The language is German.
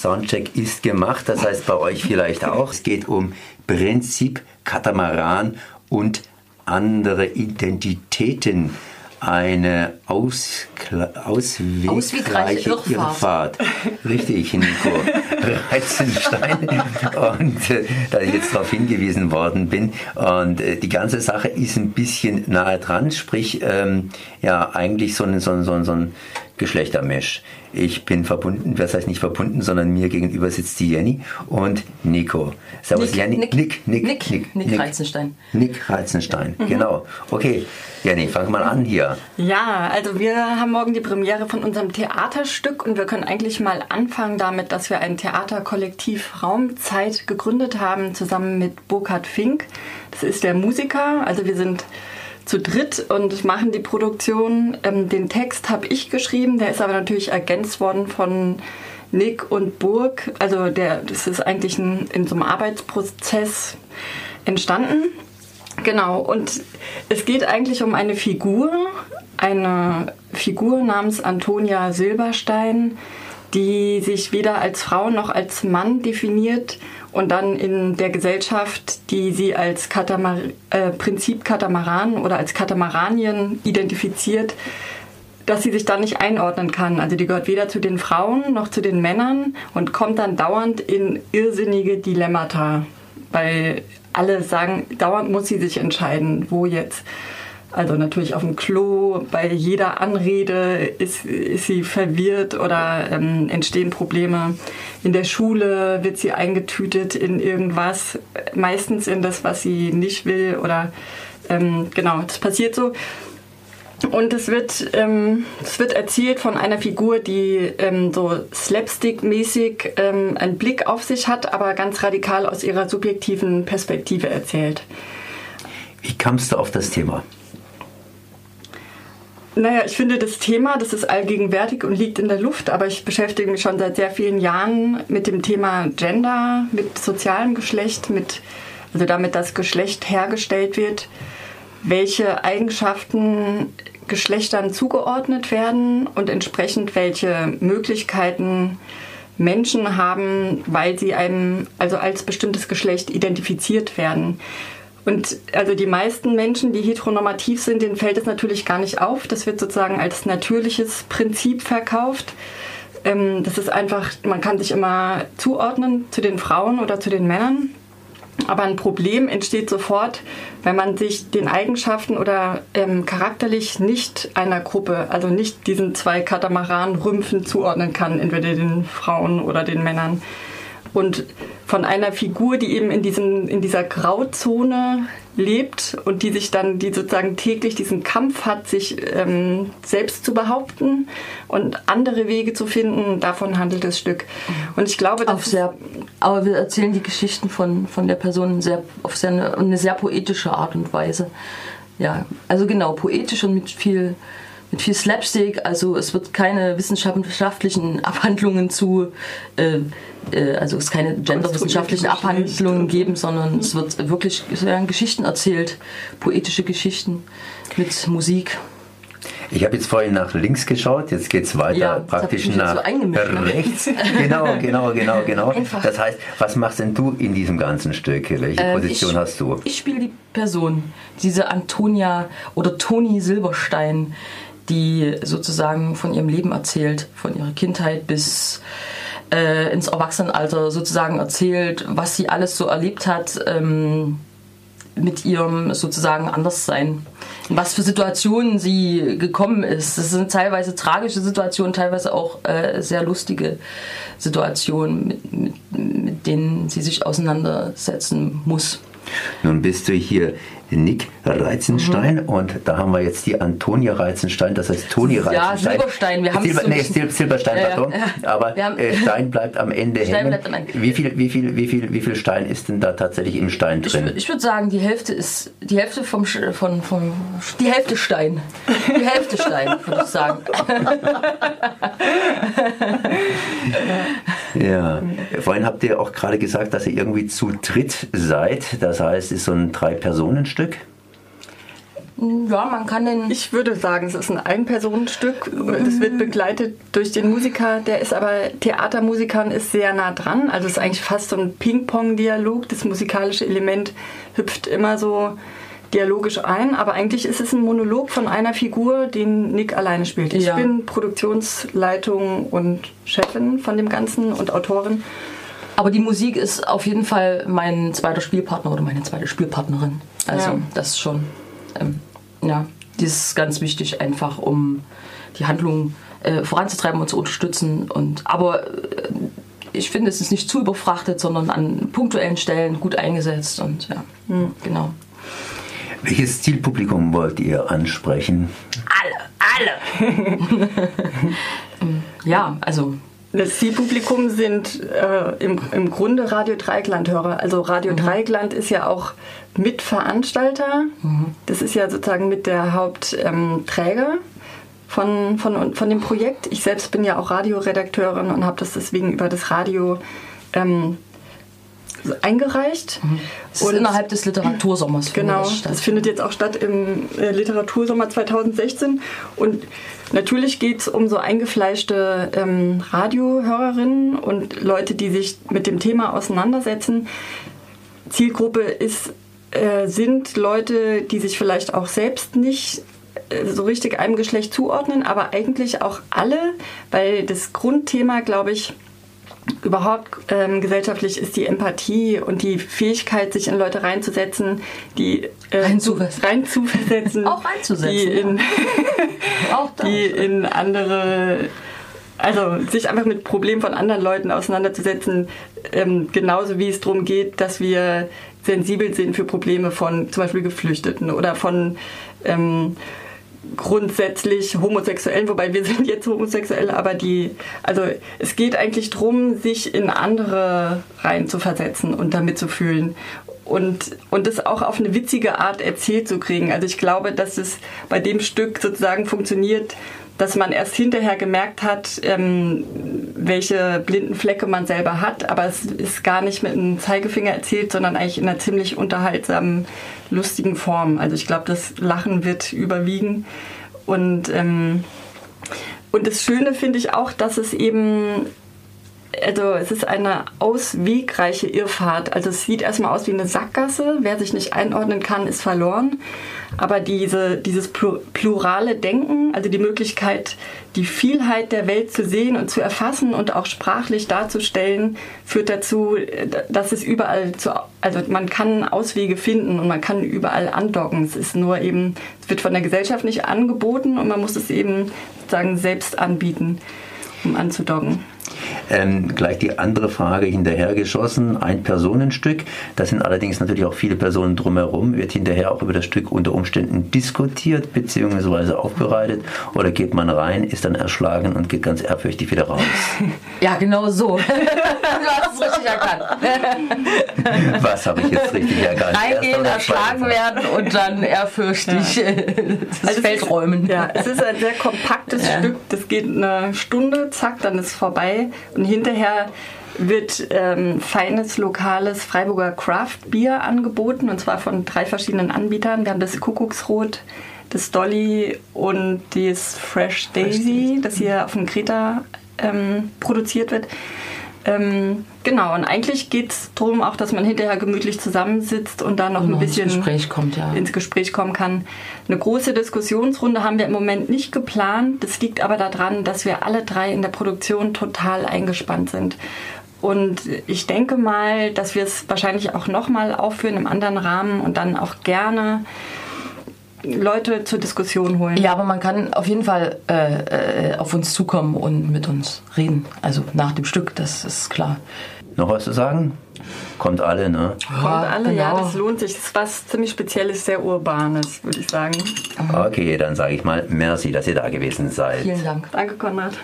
Soundcheck ist gemacht, das heißt bei euch vielleicht auch. Es geht um Prinzip Katamaran und andere Identitäten eine Auskla auswegreiche Irrfahrt. Irrfahrt. Richtig, Nico. Reizenstein. Und äh, da ich jetzt darauf hingewiesen worden bin. Und äh, die ganze Sache ist ein bisschen nahe dran, sprich, ähm, ja, eigentlich so ein, so ein, so ein, so ein Geschlechtermesh. Ich bin verbunden, das heißt nicht verbunden, sondern mir gegenüber sitzt die Jenny und Nico. Servus Nick, Jenny. Nick, Nick, Nick, Nick, Nick, Nick Reizenstein. Nick Reizenstein, mhm. genau. Okay, Jenny, fang mal an hier. Ja, also wir haben morgen die Premiere von unserem Theaterstück und wir können eigentlich mal anfangen damit, dass wir ein Theaterkollektiv Raumzeit gegründet haben, zusammen mit Burkhard Fink. Das ist der Musiker, also wir sind zu dritt und machen die Produktion. Ähm, den Text habe ich geschrieben, der ist aber natürlich ergänzt worden von Nick und Burg. Also der, das ist eigentlich ein, in so einem Arbeitsprozess entstanden. Genau, und es geht eigentlich um eine Figur, eine Figur namens Antonia Silberstein, die sich weder als Frau noch als Mann definiert und dann in der Gesellschaft, die sie als Katamar äh, Prinzip Katamaran oder als Katamaranien identifiziert, dass sie sich da nicht einordnen kann. Also die gehört weder zu den Frauen noch zu den Männern und kommt dann dauernd in irrsinnige Dilemmata, weil alle sagen, dauernd muss sie sich entscheiden, wo jetzt. Also natürlich auf dem Klo, bei jeder Anrede ist, ist sie verwirrt oder ähm, entstehen Probleme. In der Schule wird sie eingetütet in irgendwas, meistens in das, was sie nicht will oder ähm, genau, das passiert so. Und es wird, ähm, es wird erzählt von einer Figur, die ähm, so slapstick-mäßig ähm, einen Blick auf sich hat, aber ganz radikal aus ihrer subjektiven Perspektive erzählt. Wie kamst du auf das Thema? Naja, ich finde das Thema, das ist allgegenwärtig und liegt in der Luft, aber ich beschäftige mich schon seit sehr vielen Jahren mit dem Thema Gender, mit sozialem Geschlecht, mit, also damit das Geschlecht hergestellt wird, welche Eigenschaften Geschlechtern zugeordnet werden und entsprechend welche Möglichkeiten Menschen haben, weil sie einem also als bestimmtes Geschlecht identifiziert werden. Und also die meisten Menschen, die heteronormativ sind, denen fällt es natürlich gar nicht auf. Das wird sozusagen als natürliches Prinzip verkauft. Ähm, das ist einfach, man kann sich immer zuordnen zu den Frauen oder zu den Männern. Aber ein Problem entsteht sofort, wenn man sich den Eigenschaften oder ähm, charakterlich nicht einer Gruppe, also nicht diesen zwei Katamaran-Rümpfen zuordnen kann, entweder den Frauen oder den Männern und von einer Figur, die eben in, diesem, in dieser Grauzone lebt und die sich dann, die sozusagen täglich diesen Kampf hat, sich ähm, selbst zu behaupten und andere Wege zu finden. Davon handelt das Stück. Und ich glaube, auf sehr, aber wir erzählen die Geschichten von, von der Person sehr, auf sehr eine, eine sehr poetische Art und Weise. Ja, also genau, poetisch und mit viel mit viel Slapstick. Also es wird keine wissenschaftlichen Abhandlungen zu, äh, äh, also es keine genderwissenschaftlichen Abhandlungen geben, sondern es wird wirklich es werden Geschichten erzählt, poetische Geschichten mit Musik. Ich habe jetzt vorhin nach links geschaut, jetzt geht es weiter ja, praktisch nach so rechts. genau, genau, genau, genau. Einfach. Das heißt, was machst denn du in diesem ganzen Stück? Welche ähm, Position ich, hast du? Ich spiele die Person, diese Antonia oder Toni Silberstein, die sozusagen von ihrem Leben erzählt, von ihrer Kindheit bis äh, ins Erwachsenenalter sozusagen erzählt, was sie alles so erlebt hat ähm, mit ihrem sozusagen Anderssein. In was für Situationen sie gekommen ist. Das sind teilweise tragische Situationen, teilweise auch äh, sehr lustige Situationen, mit, mit, mit denen sie sich auseinandersetzen muss. Nun bist du hier Nick Reizenstein mhm. und da haben wir jetzt die Antonia Reizenstein, das heißt Toni Reizenstein. Ja, Silberstein, wir haben Silber, nee, Sil Silberstein, ja, pardon, ja. aber äh, Stein bleibt am Ende Stein hängen. Am Ende. Wie, viel, wie, viel, wie, viel, wie viel Stein ist denn da tatsächlich im Stein drin? Ich, ich würde sagen, die Hälfte ist, die Hälfte vom, von, vom, die Hälfte Stein. Die Hälfte Stein, würde ich sagen. ja, vorhin habt ihr auch gerade gesagt, dass ihr irgendwie zu dritt seid, das heißt, es ist so ein Drei-Personen-Stück. Ja, man kann den. Ich würde sagen, es ist ein Ein-Personen-Stück. Das wird begleitet durch den Musiker. Der ist aber Theatermusiker und ist sehr nah dran. Also es ist eigentlich fast so ein Ping-Pong-Dialog. Das musikalische Element hüpft immer so dialogisch ein, aber eigentlich ist es ein Monolog von einer Figur, den Nick alleine spielt. Ich Ja. bin Produktionsleitung und Chefin von dem Ganzen und Autorin. Aber die Musik ist auf jeden Fall mein zweiter Spielpartner oder meine zweite Spielpartnerin. Also Ja. das ist schon, ähm, ja, das ist ganz wichtig, einfach um die Handlung äh, voranzutreiben und zu unterstützen. Und aber äh, ich finde, es ist nicht zu überfrachtet, sondern an punktuellen Stellen gut eingesetzt und ja, genau. Welches Zielpublikum wollt ihr ansprechen? Alle, alle. ja, also Das Zielpublikum sind äh, im, im Grunde Radio Dreigland-Hörer. Also Radio Dreigland ist ja auch Mitveranstalter. Das ist ja sozusagen mit der Hauptträger ähm, von, von, von dem Projekt. Ich selbst bin ja auch Radioredakteurin und habe das deswegen über das Radio ähm, eingereicht. es ist innerhalb des Literatursommers. Genau, das das findet jetzt auch statt im äh, Literatursommer 2016. Und natürlich geht es um so eingefleischte ähm, Radiohörerinnen und Leute, die sich mit dem Thema auseinandersetzen. Zielgruppe ist, äh, sind Leute, die sich vielleicht auch selbst nicht äh, so richtig einem Geschlecht zuordnen, aber eigentlich auch alle, weil das Grundthema, glaube ich, überhaupt ähm, gesellschaftlich ist die Empathie und die Fähigkeit, sich in Leute reinzusetzen, die äh, Reinzuversetzen. reinzuversetzen, Auch reinzusetzen, die in, Auch da. die in andere, also sich einfach mit Problemen von anderen Leuten auseinanderzusetzen, ähm, genauso wie es darum geht, dass wir sensibel sind für Probleme von zum Beispiel Geflüchteten oder von ähm, grundsätzlich Homosexuellen, wobei wir sind jetzt homosexuell, aber die, also es geht eigentlich darum, sich in andere reinzuversetzen und damit zu fühlen und, und das auch auf eine witzige Art erzählt zu kriegen. Also ich glaube, dass es bei dem Stück sozusagen funktioniert, dass man erst hinterher gemerkt hat, ähm, welche blinden Flecke man selber hat, aber es ist gar nicht mit einem Zeigefinger erzählt, sondern eigentlich in einer ziemlich unterhaltsamen, lustigen Form. Also ich glaube, das Lachen wird überwiegen und ähm, und das Schöne finde ich auch, dass es eben also es ist eine auswegreiche Irrfahrt. Also es sieht erstmal aus wie eine Sackgasse. Wer sich nicht einordnen kann, ist verloren. Aber diese, dieses plu- plurale Denken, also die Möglichkeit, die Vielheit der Welt zu sehen und zu erfassen und auch sprachlich darzustellen, führt dazu, dass es überall zu, also man kann Auswege finden und man kann überall andocken. Es ist nur eben, es wird von der Gesellschaft nicht angeboten und man muss es eben sozusagen selbst anbieten, um anzudocken. Ähm, gleich die andere Frage hinterhergeschossen. Ein Personenstück, da sind allerdings natürlich auch viele Personen drumherum. Wird hinterher auch über das Stück unter Umständen diskutiert bzw. aufbereitet oder geht man rein, ist dann erschlagen und geht ganz ehrfürchtig wieder raus? Ja, genau so. du hast es richtig erkannt. Was habe ich jetzt richtig erkannt? Reingehen, erschlagen werden und dann ehrfürchtig äh, das Also es Feld ist, räumen. Ja, es ist ein sehr kompaktes Ja. Stück. Das geht eine Stunde, zack, dann ist es vorbei. Und hinterher wird ähm, feines, lokales Freiburger Craft Bier angeboten. Und zwar von drei verschiedenen Anbietern. Wir haben das Kuckucksrot, das Dolly und das Fresh Daisy, das hier auf dem Kreta ähm, produziert wird. Ähm, genau, und eigentlich geht es darum auch, dass man hinterher gemütlich zusammensitzt und dann noch Und ein noch ins bisschen Gespräch kommt, ja. ins Gespräch kommen kann. Eine große Diskussionsrunde haben wir im Moment nicht geplant. Das liegt aber daran, dass wir alle drei in der Produktion total eingespannt sind. Und ich denke mal, dass wir es wahrscheinlich auch nochmal aufführen im anderen Rahmen und dann auch gerne Leute zur Diskussion holen. Ja, aber man kann auf jeden Fall äh, äh, auf uns zukommen und mit uns reden. Also nach dem Stück, das ist klar. Noch was zu sagen? Kommt alle, ne? Kommt alle, ja, genau. das lohnt sich. Das ist was ziemlich Spezielles, sehr Urbanes, würde ich sagen. Okay, dann sage ich mal merci, dass ihr da gewesen seid. Vielen Dank. Danke, Konrad.